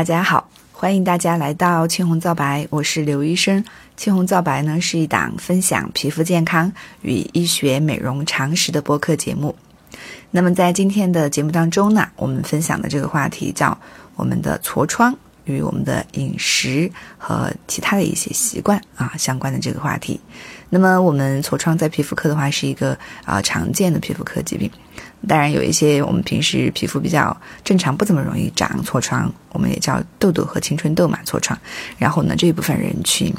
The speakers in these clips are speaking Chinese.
大家好，欢迎大家来到青红皂白，我是刘医生。青红皂白呢是一档分享皮肤健康与医学美容常识的播客节目。那么在今天的节目当中呢，我们分享的这个话题叫我们的痤疮与我们的饮食和其他的一些习惯啊相关的这个话题。那么我们痤疮在皮肤科的话是一个啊常见的皮肤科疾病。当然有一些我们平时皮肤比较正常，不怎么容易长痤疮，我们也叫痘痘和青春痘嘛，痤疮。然后呢，这一部分人群，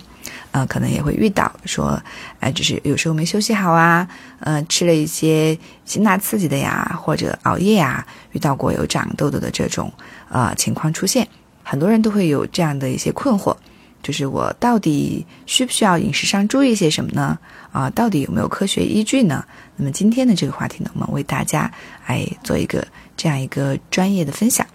呃，可能也会遇到说，哎，就是有时候没休息好啊，呃，吃了一些辛辣刺激的呀，或者熬夜呀，遇到过有长痘痘的这种呃情况出现，很多人都会有这样的一些困惑。就是我到底需不需要饮食上注意些什么呢？啊，到底有没有科学依据呢？那么今天的这个话题呢，我们为大家来做一个这样一个专业的分享。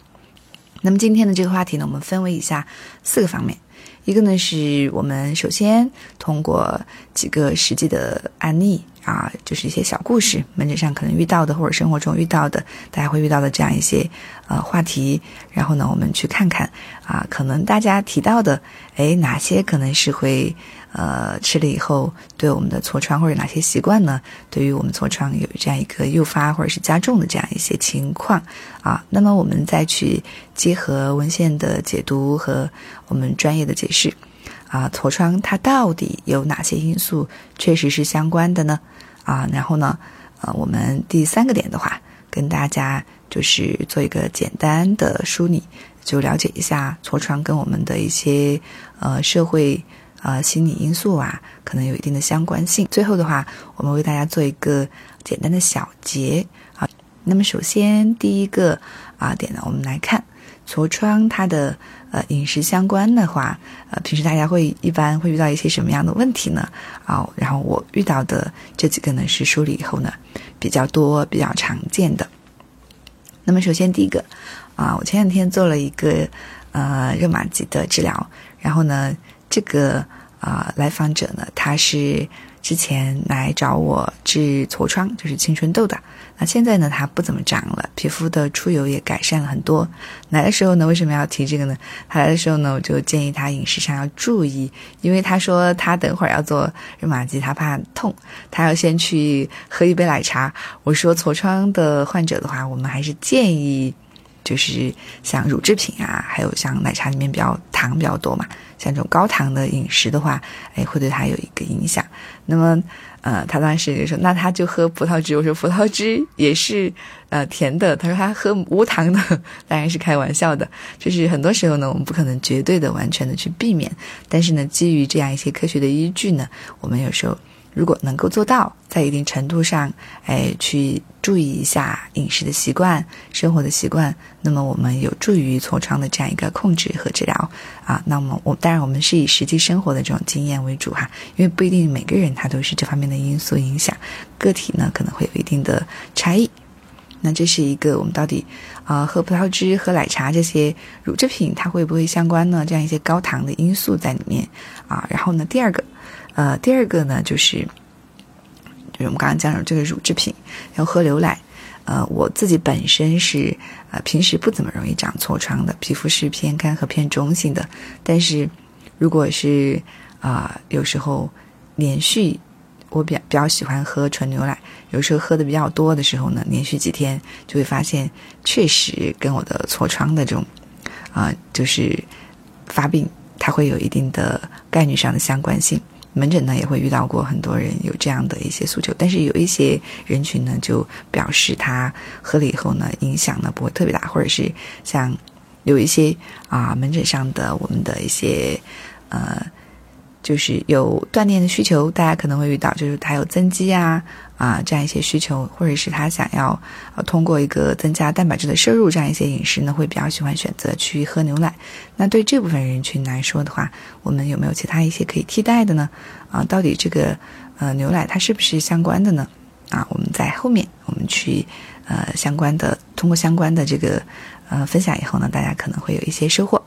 那么今天的这个话题呢，我们分为以下四个方面。一个呢，是我们首先通过几个实际的案例啊，就是一些小故事，门诊上可能遇到的，或者生活中遇到的，大家会遇到的这样一些呃话题。然后呢，我们去看看啊，可能大家提到的，哎，哪些可能是会呃吃了以后对我们的痤疮或者哪些习惯呢，对于我们痤疮有这样一个诱发或者是加重的这样一些情况啊，那么我们再去结合文献的解读和我们专业的解释。啊，痤疮它到底有哪些因素确实是相关的呢？啊，然后呢，呃，我们第三个点的话，跟大家就是做一个简单的梳理，就了解一下痤疮跟我们的一些呃社会呃心理因素啊，可能有一定的相关性。最后的话，我们为大家做一个简单的小结啊。那么首先第一个啊点呢，我们来看。痤疮它的呃饮食相关的话，呃平时大家会一般会遇到一些什么样的问题呢？啊，然后我遇到的这几个呢是梳理以后呢比较多、比较常见的。那么首先第一个啊，我前两天做了一个呃热玛吉的治疗，然后呢这个啊来访者呢他是。之前来找我治痤疮，就是青春痘的。那现在呢，它不怎么长了，皮肤的出油也改善了很多。来的时候呢，为什么要提这个呢？他来的时候呢，我就建议他饮食上要注意，因为他说他等会儿要做热玛吉，他怕痛，他要先去喝一杯奶茶。我说痤疮的患者的话，我们还是建议。就是像乳制品啊，还有像奶茶里面比较糖比较多嘛，像这种高糖的饮食的话，哎，会对他有一个影响。那么，呃，他当时就说，那他就喝葡萄汁。我说葡萄汁也是呃甜的。他说他喝无糖的，当然是开玩笑的。就是很多时候呢，我们不可能绝对的完全的去避免，但是呢，基于这样一些科学的依据呢，我们有时候。如果能够做到，在一定程度上，哎，去注意一下饮食的习惯、生活的习惯，那么我们有助于痤疮的这样一个控制和治疗啊。那么我当然我们是以实际生活的这种经验为主哈，因为不一定每个人他都是这方面的因素影响，个体呢可能会有一定的差异。那这是一个我们到底啊喝葡萄汁、喝奶茶这些乳制品它会不会相关呢？这样一些高糖的因素在里面啊。然后呢，第二个。呃，第二个呢，就是就是我们刚刚讲的这个乳制品，要喝牛奶。呃，我自己本身是呃平时不怎么容易长痤疮的，皮肤是偏干和偏中性的。但是如果是啊，有时候连续我比较比较喜欢喝纯牛奶，有时候喝的比较多的时候呢，连续几天就会发现，确实跟我的痤疮的这种啊，就是发病，它会有一定的概率上的相关性。门诊呢也会遇到过很多人有这样的一些诉求，但是有一些人群呢就表示他喝了以后呢影响呢不会特别大，或者是像有一些啊门诊上的我们的一些呃。就是有锻炼的需求，大家可能会遇到，就是他有增肌啊啊这样一些需求，或者是他想要呃通过一个增加蛋白质的摄入这样一些饮食呢，会比较喜欢选择去喝牛奶。那对这部分人群来说的话，我们有没有其他一些可以替代的呢？啊，到底这个呃牛奶它是不是相关的呢？啊，我们在后面我们去呃相关的通过相关的这个呃分享以后呢，大家可能会有一些收获。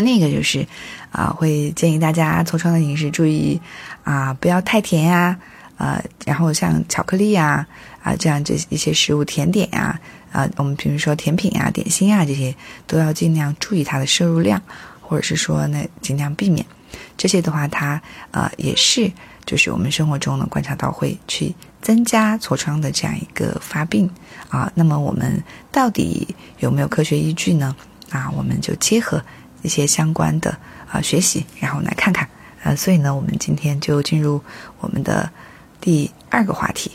那那个就是，啊，会建议大家痤疮的饮食注意，啊，不要太甜呀，呃，然后像巧克力呀啊这样这一些食物，甜点呀啊，我们比如说甜品啊、点心啊这些，都要尽量注意它的摄入量，或者是说呢尽量避免。这些的话，它呃也是就是我们生活中呢观察到会去增加痤疮的这样一个发病啊。那么我们到底有没有科学依据呢？啊，我们就结合一些相关的啊学习，然后来看看。呃，所以呢，我们今天就进入我们的第二个话题，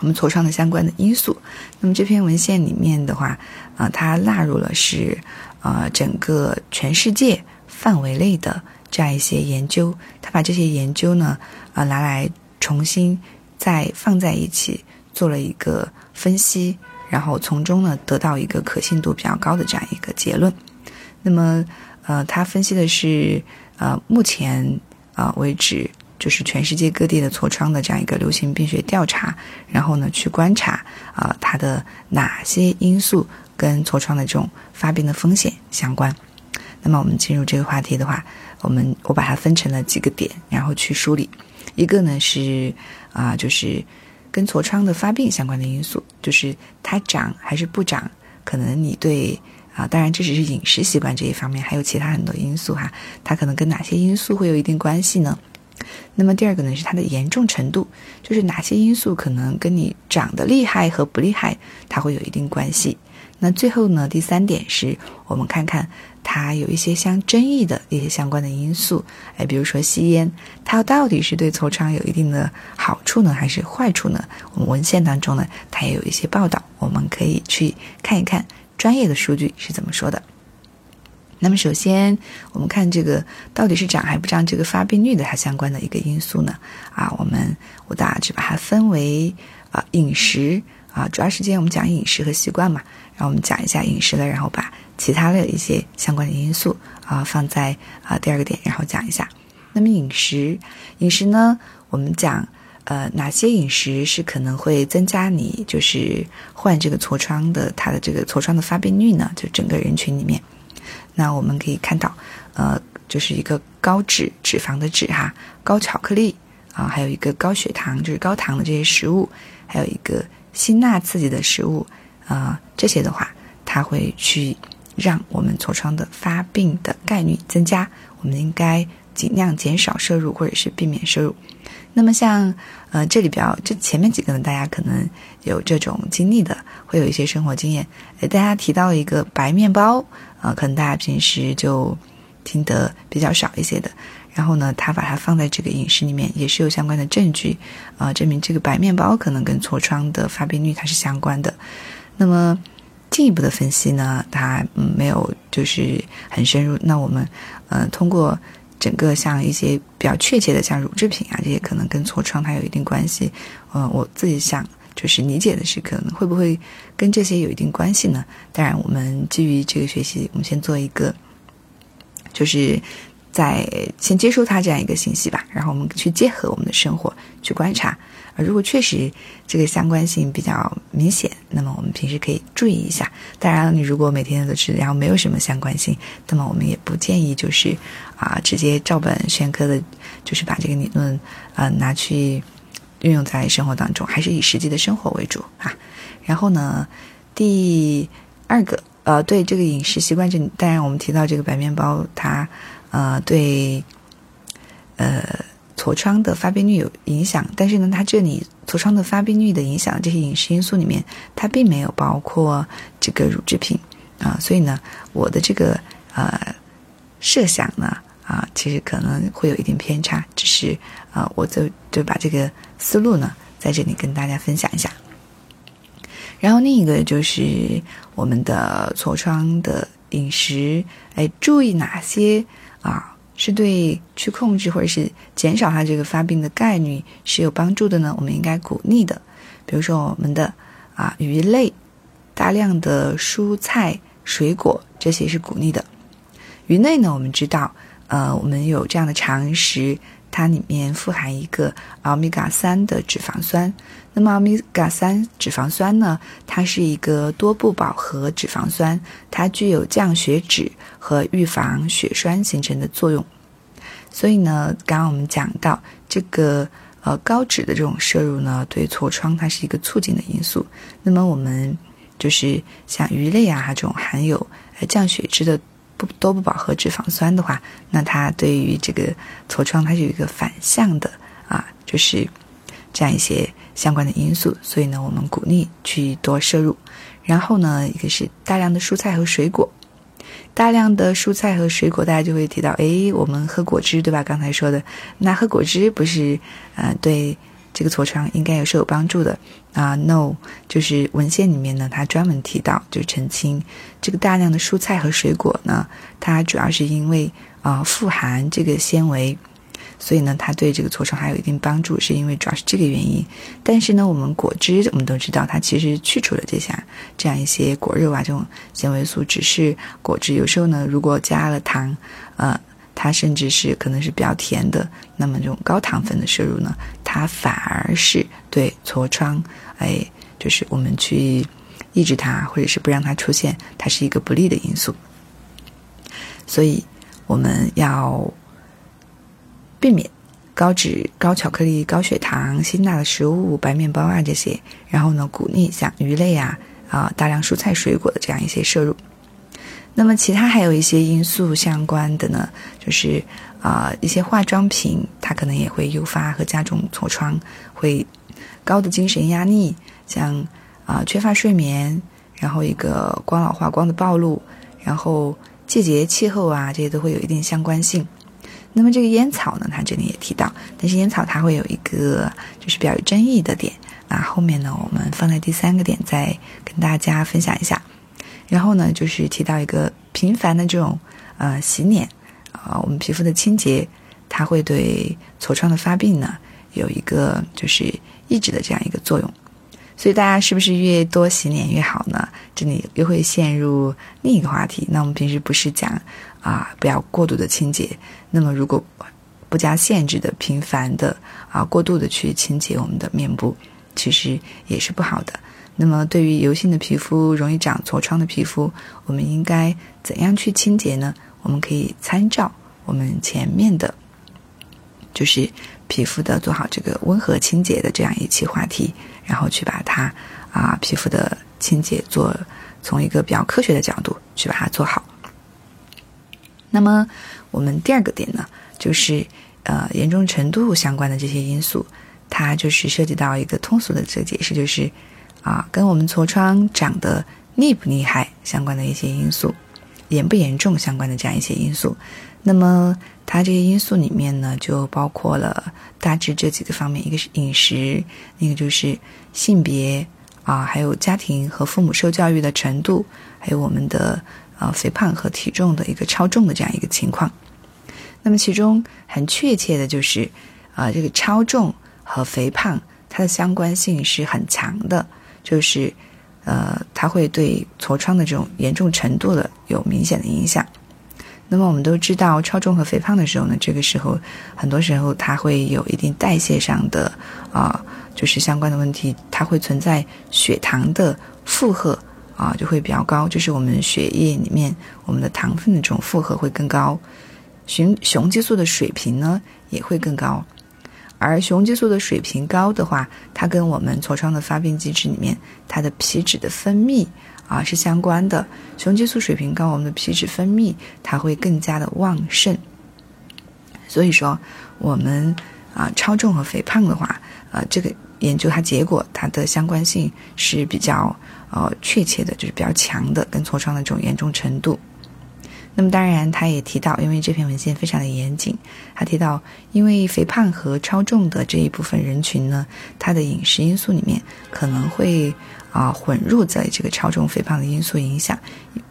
我们痤疮的相关的因素。那么这篇文献里面的话，啊，它纳入了是呃整个全世界范围内的这样一些研究，它把这些研究呢啊拿来重新再放在一起做了一个分析，然后从中呢得到一个可信度比较高的这样一个结论。那么呃，他分析的是。呃，目前啊为止，就是全世界各地的痤疮的这样一个流行病学调查，然后呢去观察啊它的哪些因素跟痤疮的这种发病的风险相关。那么我们进入这个话题的话，我们我把它分成了几个点，然后去梳理。一个呢是啊，就是跟痤疮的发病相关的因素，就是它长还是不长，可能你对。啊，当然这只是饮食习惯这一方面，还有其他很多因素哈。它可能跟哪些因素会有一定关系呢？那么第二个呢是它的严重程度，就是哪些因素可能跟你长得厉害和不厉害，它会有一定关系。那最后呢，第三点是我们看看它有一些相争议的一些相关的因素，哎，比如说吸烟，它到底是对痤疮有一定的好处呢，还是坏处呢？我们文献当中呢，它也有一些报道，我们可以去看一看。专业的数据是怎么说的？那么首先，我们看这个到底是长还不长这个发病率的它相关的一个因素呢？啊，我们我大致把它分为啊饮食啊，主要时间我们讲饮食和习惯嘛，然后我们讲一下饮食了，然后把其他的一些相关的因素啊放在啊第二个点，然后讲一下。那么饮食，饮食呢，我们讲。呃，哪些饮食是可能会增加你就是患这个痤疮的它的这个痤疮的发病率呢？就整个人群里面，那我们可以看到，呃，就是一个高脂脂肪的脂哈，高巧克力啊，还有一个高血糖就是高糖的这些食物，还有一个辛辣刺激的食物啊，这些的话，它会去让我们痤疮的发病的概率增加。我们应该尽量减少摄入或者是避免摄入。那么像，呃，这里比较这前面几个呢，大家可能有这种经历的，会有一些生活经验。呃，大家提到一个白面包，啊，可能大家平时就听得比较少一些的。然后呢，他把它放在这个饮食里面，也是有相关的证据，啊，证明这个白面包可能跟痤疮的发病率它是相关的。那么进一步的分析呢，它嗯没有就是很深入。那我们，呃，通过。整个像一些比较确切的，像乳制品啊，这些可能跟痤疮它有一定关系。嗯，我自己想就是理解的是，可能会不会跟这些有一定关系呢？当然，我们基于这个学习，我们先做一个，就是在先接收它这样一个信息吧，然后我们去结合我们的生活去观察。啊如果确实这个相关性比较明显，那么我们平时可以注意一下。当然，你如果每天都吃，然后没有什么相关性，那么我们也不建议就是啊直接照本宣科的，就是把这个理论啊拿去运用在生活当中，还是以实际的生活为主啊。然后呢，第二个呃，对这个饮食习惯这，当然我们提到这个白面包，它呃对呃。痤疮的发病率有影响，但是呢，它这里痤疮的发病率的影响这些饮食因素里面，它并没有包括这个乳制品啊，所以呢，我的这个呃设想呢啊，其实可能会有一点偏差，只是啊，我就就把这个思路呢在这里跟大家分享一下。然后另一个就是我们的痤疮的饮食，哎，注意哪些啊？是对去控制或者是减少它这个发病的概率是有帮助的呢？我们应该鼓励的，比如说我们的啊鱼类、大量的蔬菜、水果这些是鼓励的。鱼类呢，我们知道，呃，我们有这样的常识，它里面富含一个欧米伽三的脂肪酸。那么欧米伽三脂肪酸呢，它是一个多不饱和脂肪酸，它具有降血脂和预防血栓形成的作用。所以呢，刚刚我们讲到这个呃高脂的这种摄入呢，对痤疮它是一个促进的因素。那么我们就是像鱼类啊这种含有呃降血脂的不多不饱和脂肪酸的话，那它对于这个痤疮它是有一个反向的啊，就是这样一些相关的因素。所以呢，我们鼓励去多摄入。然后呢，一个是大量的蔬菜和水果。大量的蔬菜和水果，大家就会提到，哎，我们喝果汁，对吧？刚才说的，那喝果汁不是，呃，对这个痤疮应该也是有帮助的啊？No，就是文献里面呢，它专门提到，就澄清这个大量的蔬菜和水果呢，它主要是因为啊富含这个纤维。所以呢，它对这个痤疮还有一定帮助，是因为主要是这个原因。但是呢，我们果汁我们都知道，它其实去除了这些这样一些果肉啊这种纤维素，只是果汁有时候呢，如果加了糖，呃，它甚至是可能是比较甜的，那么这种高糖分的摄入呢，它反而是对痤疮，哎，就是我们去抑制它或者是不让它出现，它是一个不利的因素。所以我们要。避免高脂、高巧克力、高血糖、辛辣的食物、白面包啊这些，然后呢，鼓励像鱼类啊啊大量蔬菜水果的这样一些摄入。那么其他还有一些因素相关的呢，就是啊一些化妆品，它可能也会诱发和加重痤疮，会高的精神压力，像啊缺乏睡眠，然后一个光老化光的暴露，然后季节气候啊这些都会有一定相关性。那么这个烟草呢，它这里也提到，但是烟草它会有一个就是比较有争议的点，那后面呢，我们放在第三个点再跟大家分享一下。然后呢，就是提到一个频繁的这种呃洗脸啊，我们皮肤的清洁，它会对痤疮的发病呢有一个就是抑制的这样一个作用。所以大家是不是越多洗脸越好呢？这里又会陷入另一个话题。那我们平时不是讲？啊，不要过度的清洁。那么，如果不加限制的、频繁的啊、过度的去清洁我们的面部，其实也是不好的。那么，对于油性的皮肤、容易长痤疮的皮肤，我们应该怎样去清洁呢？我们可以参照我们前面的，就是皮肤的做好这个温和清洁的这样一期话题，然后去把它啊皮肤的清洁做从一个比较科学的角度去把它做好。那么，我们第二个点呢，就是呃严重程度相关的这些因素，它就是涉及到一个通俗的这个解释，就是啊跟我们痤疮长得厉不厉害相关的一些因素，严不严重相关的这样一些因素。那么它这些因素里面呢，就包括了大致这几个方面，一个是饮食，一个就是性别啊，还有家庭和父母受教育的程度，还有我们的。啊，肥胖和体重的一个超重的这样一个情况，那么其中很确切的就是，啊，这个超重和肥胖它的相关性是很强的，就是，呃，它会对痤疮的这种严重程度的有明显的影响。那么我们都知道，超重和肥胖的时候呢，这个时候很多时候它会有一定代谢上的啊，就是相关的问题，它会存在血糖的负荷。啊，就会比较高，就是我们血液里面我们的糖分的这种负荷会更高，雄雄激素的水平呢也会更高，而雄激素的水平高的话，它跟我们痤疮的发病机制里面它的皮脂的分泌啊是相关的，雄激素水平高，我们的皮脂分泌它会更加的旺盛，所以说我们啊超重和肥胖的话，呃这个研究它结果它的相关性是比较。呃，确切的就是比较强的跟痤疮的这种严重程度。那么当然，他也提到，因为这篇文献非常的严谨，他提到，因为肥胖和超重的这一部分人群呢，他的饮食因素里面可能会啊混入在这个超重肥胖的因素影响。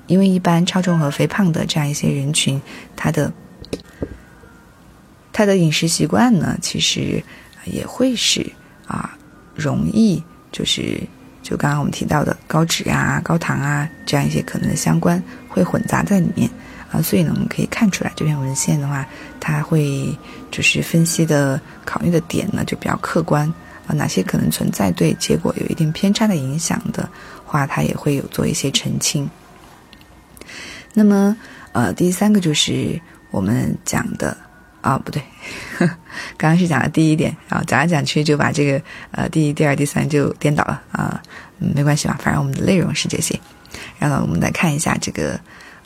因为一般超重和肥胖的这样一些人群，他的他的饮食习惯呢，其实也会是啊容易就是。就刚刚我们提到的高脂啊、高糖啊这样一些可能的相关会混杂在里面所以呢，我们可以看出来这篇文献的话，它会就是分析的考虑的点呢就比较客观啊，哪些可能存在对结果有一定偏差的影响的话，它也会有做一些澄清。那么呃，第三个就是我们讲的啊，不对，刚刚是讲的第一点啊，讲来讲去就把这个呃第一、第二、第三就颠倒了啊，没关系吧，反正我们的内容是这些。然后我们来看一下这个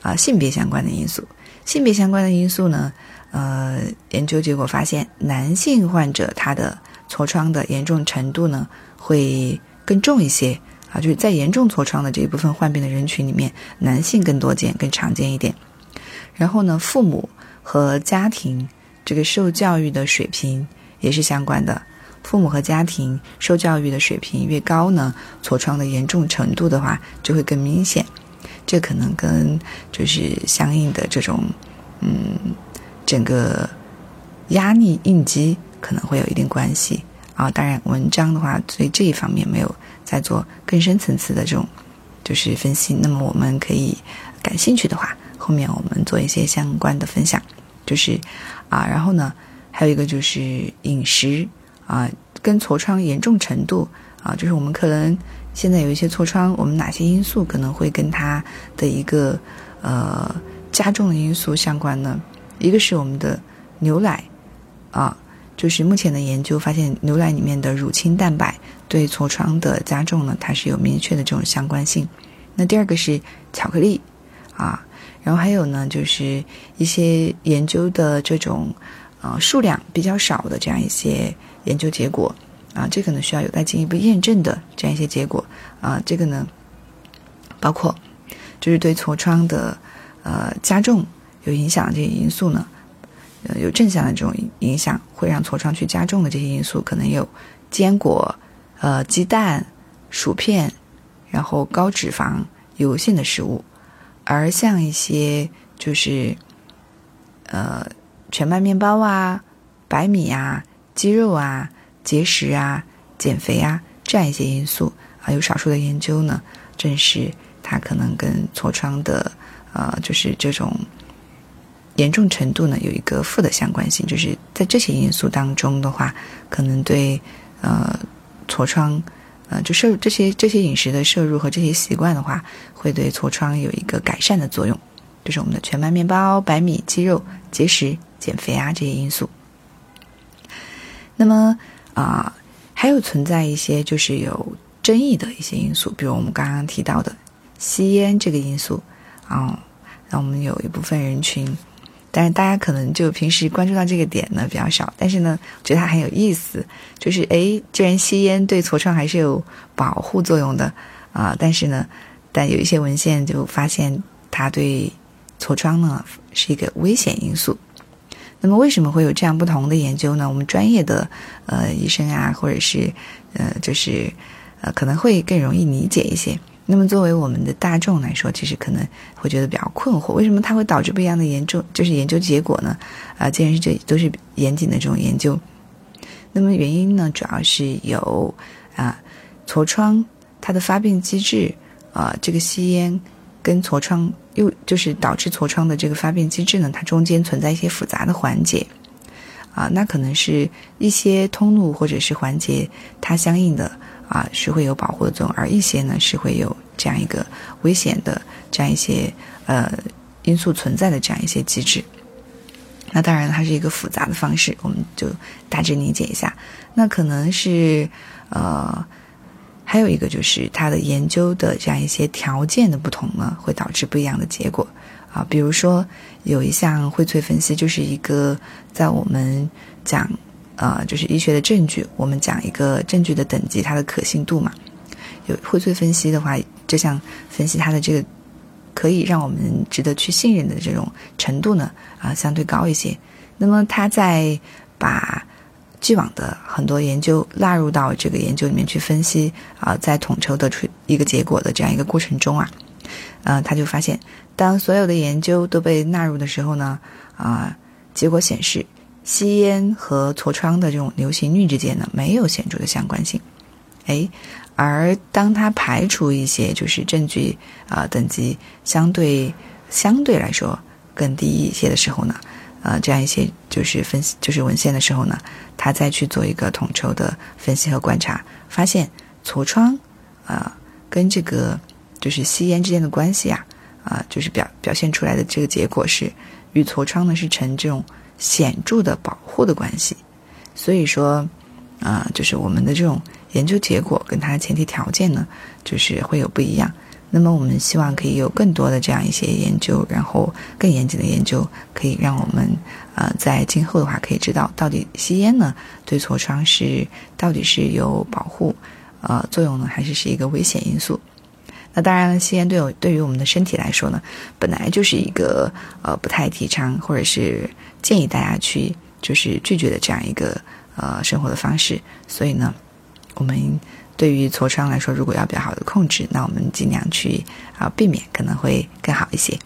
啊性别相关的因素。性别相关的因素呢，呃，研究结果发现，男性患者他的痤疮的严重程度呢会更重一些啊，就是在严重痤疮的这一部分患病的人群里面，男性更多见、更常见一点。然后呢，父母和家庭。这个受教育的水平也是相关的，父母和家庭受教育的水平越高呢，痤疮的严重程度的话就会更明显。这可能跟就是相应的这种嗯整个压力应激可能会有一定关系啊。当然，文章的话对这一方面没有在做更深层次的这种就是分析。那么我们可以感兴趣的话，后面我们做一些相关的分享。就是啊，然后呢，还有一个就是饮食啊，跟痤疮严重程度啊，就是我们可能现在有一些痤疮，我们哪些因素可能会跟它的一个呃加重的因素相关呢？一个是我们的牛奶啊，就是目前的研究发现，牛奶里面的乳清蛋白对痤疮的加重呢，它是有明确的这种相关性。那第二个是巧克力啊。然后还有呢，就是一些研究的这种，呃，数量比较少的这样一些研究结果，啊，这个呢需要有待进一步验证的这样一些结果，啊，这个呢，包括就是对痤疮的呃加重有影响的这些因素呢，呃，有正向的这种影响，会让痤疮去加重的这些因素，可能有坚果、呃鸡蛋、薯片，然后高脂肪、油性的食物。而像一些就是，呃，全麦面包啊、白米啊、鸡肉啊、节食啊、减肥啊这样一些因素啊，有少数的研究呢证实它可能跟痤疮的呃，就是这种严重程度呢有一个负的相关性，就是在这些因素当中的话，可能对呃痤疮。呃，就摄入这些这些饮食的摄入和这些习惯的话，会对痤疮有一个改善的作用。就是我们的全麦面包、白米、鸡肉、节食、减肥啊这些因素。那么啊，还有存在一些就是有争议的一些因素，比如我们刚刚提到的吸烟这个因素啊，那我们有一部分人群。但是大家可能就平时关注到这个点呢比较少，但是呢，觉得它很有意思，就是诶，既然吸烟对痤疮还是有保护作用的啊，但是呢，但有一些文献就发现它对痤疮呢是一个危险因素。那么为什么会有这样不同的研究呢？我们专业的呃医生啊，或者是呃就是呃可能会更容易理解一些。那么，作为我们的大众来说，其实可能会觉得比较困惑：为什么它会导致不一样的研究？就是研究结果呢？啊，既然是这都是严谨的这种研究，那么原因呢，主要是有啊，痤疮它的发病机制啊，这个吸烟跟痤疮又就是导致痤疮的这个发病机制呢，它中间存在一些复杂的环节啊，那可能是一些通路或者是环节它相应的。啊，是会有保护的作用，而一些呢是会有这样一个危险的这样一些呃因素存在的这样一些机制。那当然它是一个复杂的方式，我们就大致理解一下。那可能是呃还有一个就是它的研究的这样一些条件的不同呢，会导致不一样的结果啊。比如说有一项荟萃分析，就是一个在我们讲。呃，就是医学的证据，我们讲一个证据的等级，它的可信度嘛。有荟萃分析的话，这项分析它的这个可以让我们值得去信任的这种程度呢，啊，相对高一些。那么，他在把既往的很多研究纳入到这个研究里面去分析啊，在统筹得出一个结果的这样一个过程中啊，呃，他就发现，当所有的研究都被纳入的时候呢，啊，结果显示。吸烟和痤疮的这种流行率之间呢，没有显著的相关性，哎，而当它排除一些就是证据啊等级相对相对来说更低一些的时候呢，呃，这样一些就是分析就是文献的时候呢，他再去做一个统筹的分析和观察，发现痤疮啊跟这个就是吸烟之间的关系啊啊，就是表表现出来的这个结果是与痤疮呢是呈这种。显著的保护的关系。所以说，啊，就是我们的这种研究结果跟它的前提条件呢，就是会有不一样。那么我们希望可以有更多的这样一些研究，然后更严谨的研究，可以让我们呃在今后的话可以知道到底吸烟呢对痤疮是到底是有保护呃作用呢，还是是一个危险因素。那当然了，吸烟对我对于我们的身体来说呢，本来就是一个呃不太提倡或者是建议大家去就是拒绝的这样一个呃生活的方式。所以呢，我们对于痤疮来说，如果要比较好的控制，那我们尽量去啊避免，可能会更好一些。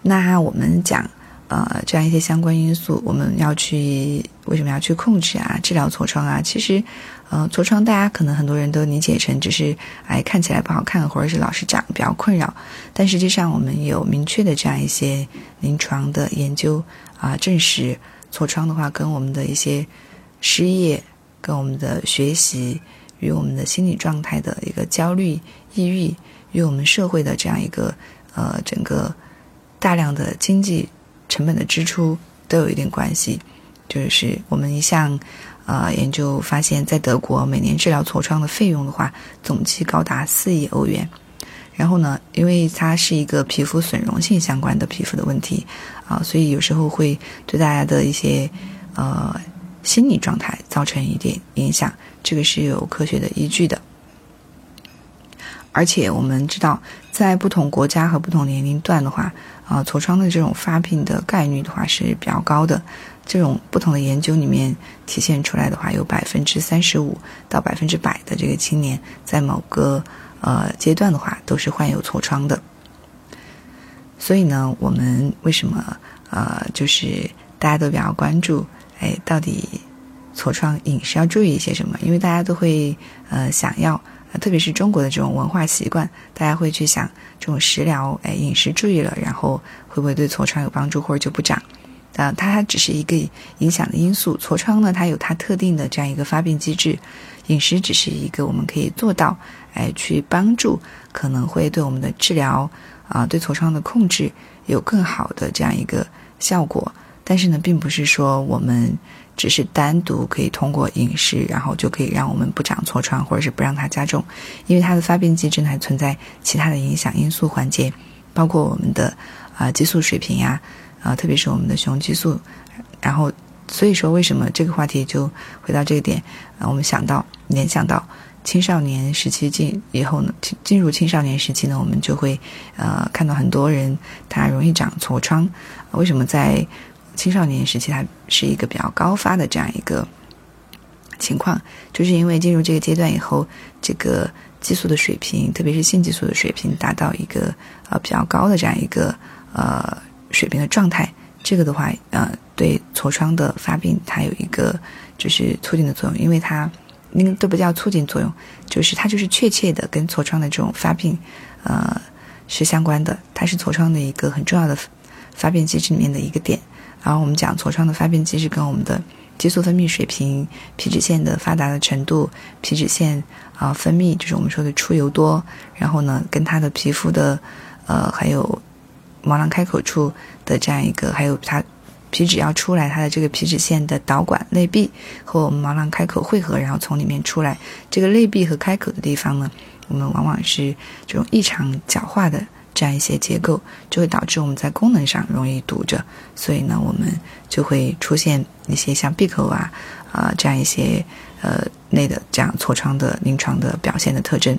那我们讲。呃，这样一些相关因素，我们要去为什么要去控制啊？治疗痤疮啊？其实，呃，痤疮大家可能很多人都理解成只是哎看起来不好看，或者是老是长比较困扰。但实际上，我们有明确的这样一些临床的研究啊，证实痤疮的话，跟我们的一些失业、跟我们的学习与我们的心理状态的一个焦虑、抑郁，与我们社会的这样一个呃整个大量的经济。成本的支出都有一点关系，就是我们一项呃研究发现，在德国每年治疗痤疮的费用的话，总计高达四亿欧元。然后呢，因为它是一个皮肤损容性相关的皮肤的问题啊，所以有时候会对大家的一些呃心理状态造成一点影响，这个是有科学的依据的。而且我们知道，在不同国家和不同年龄段的话。啊，痤疮的这种发病的概率的话是比较高的。这种不同的研究里面体现出来的话，有百分之三十五到百分之百的这个青年在某个呃阶段的话都是患有痤疮的。所以呢，我们为什么呃就是大家都比较关注，哎，到底痤疮饮食要注意一些什么？因为大家都会呃想要。特别是中国的这种文化习惯，大家会去想这种食疗，哎，饮食注意了，然后会不会对痤疮有帮助，或者就不长？啊，它只是一个影响的因素。痤疮呢，它有它特定的这样一个发病机制，饮食只是一个我们可以做到，哎，去帮助，可能会对我们的治疗啊，对痤疮的控制有更好的这样一个效果。但是呢，并不是说我们。只是单独可以通过饮食，然后就可以让我们不长痤疮，或者是不让它加重，因为它的发病机制还存在其他的影响因素环节，包括我们的啊激素水平呀，啊特别是我们的雄激素，然后所以说为什么这个话题就回到这个点啊？我们想到联想到青少年时期进以后呢，进入青少年时期呢，我们就会呃看到很多人他容易长痤疮，为什么在？青少年时期，它是一个比较高发的这样一个情况，就是因为进入这个阶段以后，这个激素的水平，特别是性激素的水平，达到一个呃比较高的这样一个呃水平的状态。这个的话，呃，对痤疮的发病，它有一个就是促进的作用，因为它那个都不叫促进作用，就是它就是确切的跟痤疮的这种发病呃是相关的，它是痤疮的一个很重要的发病机制里面的一个点。然后我们讲痤疮的发病机制跟我们的激素分泌水平、皮脂腺的发达的程度、皮脂腺啊分泌，就是我们说的出油多，然后呢跟它的皮肤的呃还有毛囊开口处的这样一个，还有它皮脂要出来，它的这个皮脂腺的导管内壁和我们毛囊开口汇合，然后从里面出来，这个内壁和开口的地方呢，我们往往是这种异常角化的。这样一些结构就会导致我们在功能上容易堵着，所以呢，我们就会出现一些像闭口啊啊这样一些呃类的这样痤疮的临床的表现的特征。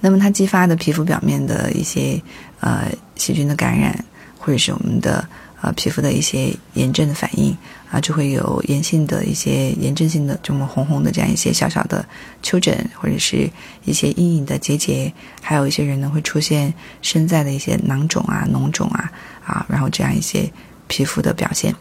那么它激发的皮肤表面的一些呃细菌的感染，或者是我们的。呃，皮肤的一些炎症的反应啊，就会有炎性的一些炎症性的这么红红的这样一些小小的丘疹，或者是一些阴影的结节，还有一些人呢会出现身在的一些囊肿啊、脓肿啊啊，然后这样一些皮肤的表现。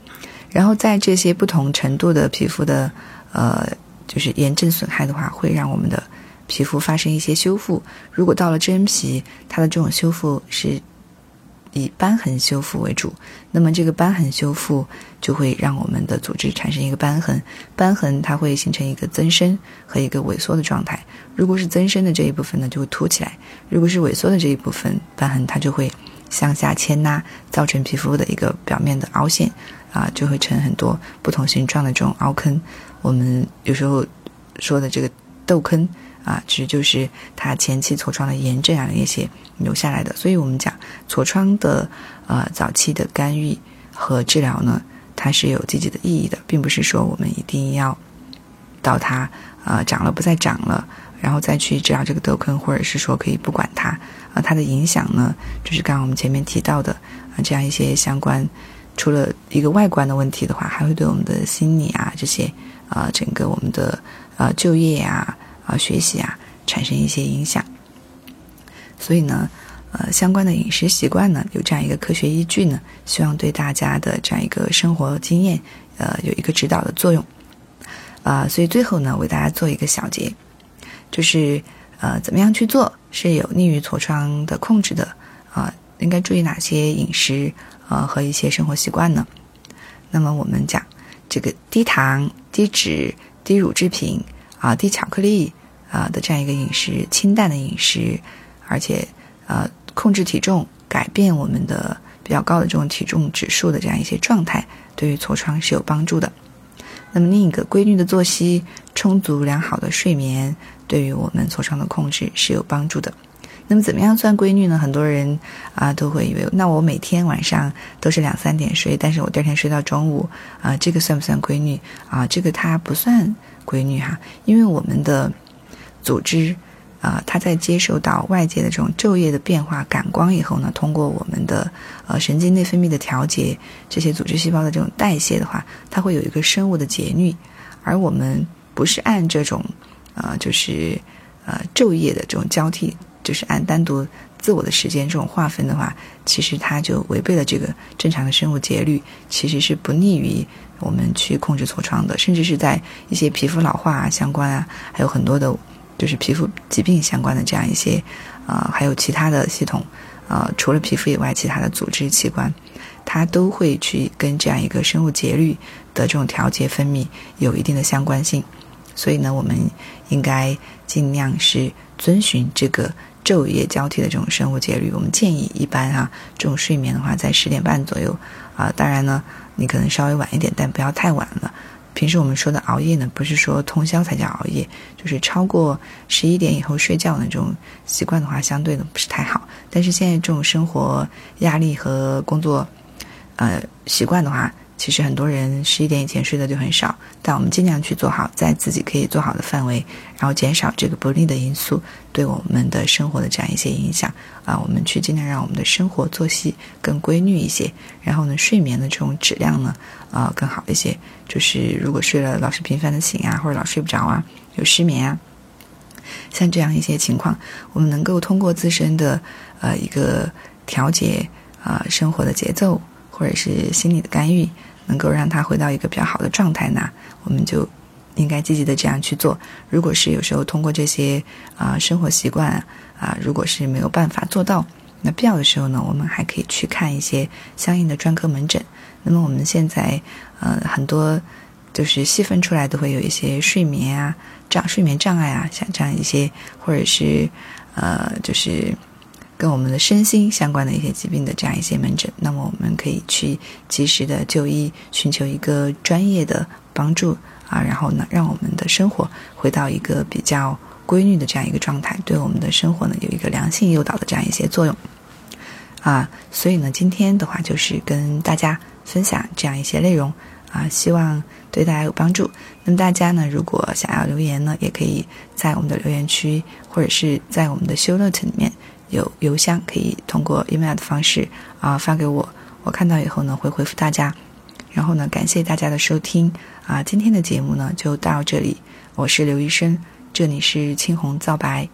然后在这些不同程度的皮肤的呃，就是炎症损害的话，会让我们的皮肤发生一些修复。如果到了真皮，它的这种修复是。以瘢痕修复为主，那么这个瘢痕修复就会让我们的组织产生一个瘢痕，瘢痕它会形成一个增生和一个萎缩的状态。如果是增生的这一部分呢，就会凸起来；如果是萎缩的这一部分，瘢痕它就会向下牵拉，造成皮肤的一个表面的凹陷，啊，就会成很多不同形状的这种凹坑。我们有时候说的这个痘坑啊，其实就是它前期痤疮的炎症啊那些留下来的。所以我们讲痤疮的呃早期的干预和治疗呢，它是有积极的意义的，并不是说我们一定要到它呃长了不再长了。然后再去治疗这个痘坑，或者是说可以不管它，啊，它的影响呢，就是刚刚我们前面提到的啊，这样一些相关，除了一个外观的问题的话，还会对我们的心理啊这些啊，整个我们的呃就业啊啊学习啊产生一些影响。所以呢，呃，相关的饮食习惯呢，有这样一个科学依据呢，希望对大家的这样一个生活经验，呃，有一个指导的作用。啊，所以最后呢，为大家做一个小结。就是呃，怎么样去做是有利于痤疮的控制的啊？应该注意哪些饮食呃和一些生活习惯呢？那么我们讲这个低糖、低脂、低乳制品啊、低巧克力啊的这样一个饮食，清淡的饮食，而且呃控制体重，改变我们的比较高的这种体重指数的这样一些状态，对于痤疮是有帮助的。那么另一个规律的作息、充足良好的睡眠。对于我们痤疮的控制是有帮助的。那么怎么样算规律呢？很多人啊都会以为，那我每天晚上都是两三点睡，但是我第二天睡到中午啊，这个算不算规律啊？这个它不算规律哈，因为我们的组织啊，它在接受到外界的这种昼夜的变化、感光以后呢，通过我们的呃神经内分泌的调节，这些组织细胞的这种代谢的话，它会有一个生物的节律，而我们不是按这种。啊，就是，呃，昼夜的这种交替，就是按单独自我的时间这种划分的话，其实它就违背了这个正常的生物节律，其实是不利于我们去控制痤疮的，甚至是在一些皮肤老化啊相关啊，还有很多的，就是皮肤疾病相关的这样一些，啊，还有其他的系统，啊，除了皮肤以外，其他的组织器官，它都会去跟这样一个生物节律的这种调节分泌有一定的相关性。所以呢，我们应该尽量是遵循这个昼夜交替的这种生物节律。我们建议一般哈，这种睡眠的话在十点半左右啊。当然呢，你可能稍微晚一点，但不要太晚了。平时我们说的熬夜呢，不是说通宵才叫熬夜，就是超过十一点以后睡觉的这种习惯的话，相对的不是太好。但是现在这种生活压力和工作呃习惯的话，其实很多人十一点以前睡的就很少，但我们尽量去做好在自己可以做好的范围，然后减少这个不利的因素对我们的生活的这样一些影响啊，我们去尽量让我们的生活作息更规律一些，然后呢，睡眠的这种质量呢啊更好一些。就是如果睡了老是频繁的醒啊，或者老睡不着啊，有失眠啊，像这样一些情况，我们能够通过自身的呃一个调节啊生活的节奏。或者是心理的干预，能够让他回到一个比较好的状态呢，我们就应该积极的这样去做。如果是有时候通过这些啊生活习惯啊，如果是没有办法做到，那必要的时候呢，我们还可以去看一些相应的专科门诊。那么我们现在呃很多就是细分出来都会有一些睡眠啊障睡眠障碍啊，像这样一些，或者是呃就是。跟我们的身心相关的一些疾病的这样一些门诊，那么我们可以去及时的就医，寻求一个专业的帮助啊，然后呢，让我们的生活回到一个比较规律的这样一个状态，对我们的生活呢有一个良性诱导的这样一些作用啊。所以呢，今天的话就是跟大家分享这样一些内容啊，希望对大家有帮助。那么大家呢，如果想要留言呢，也可以在我们的留言区或者是在我们的 show note 里面。有邮箱可以通过 email 的方式啊发给我，我看到以后呢会回复大家。然后呢，感谢大家的收听啊，今天的节目呢就到这里。我是刘医生，这里是青红皂白。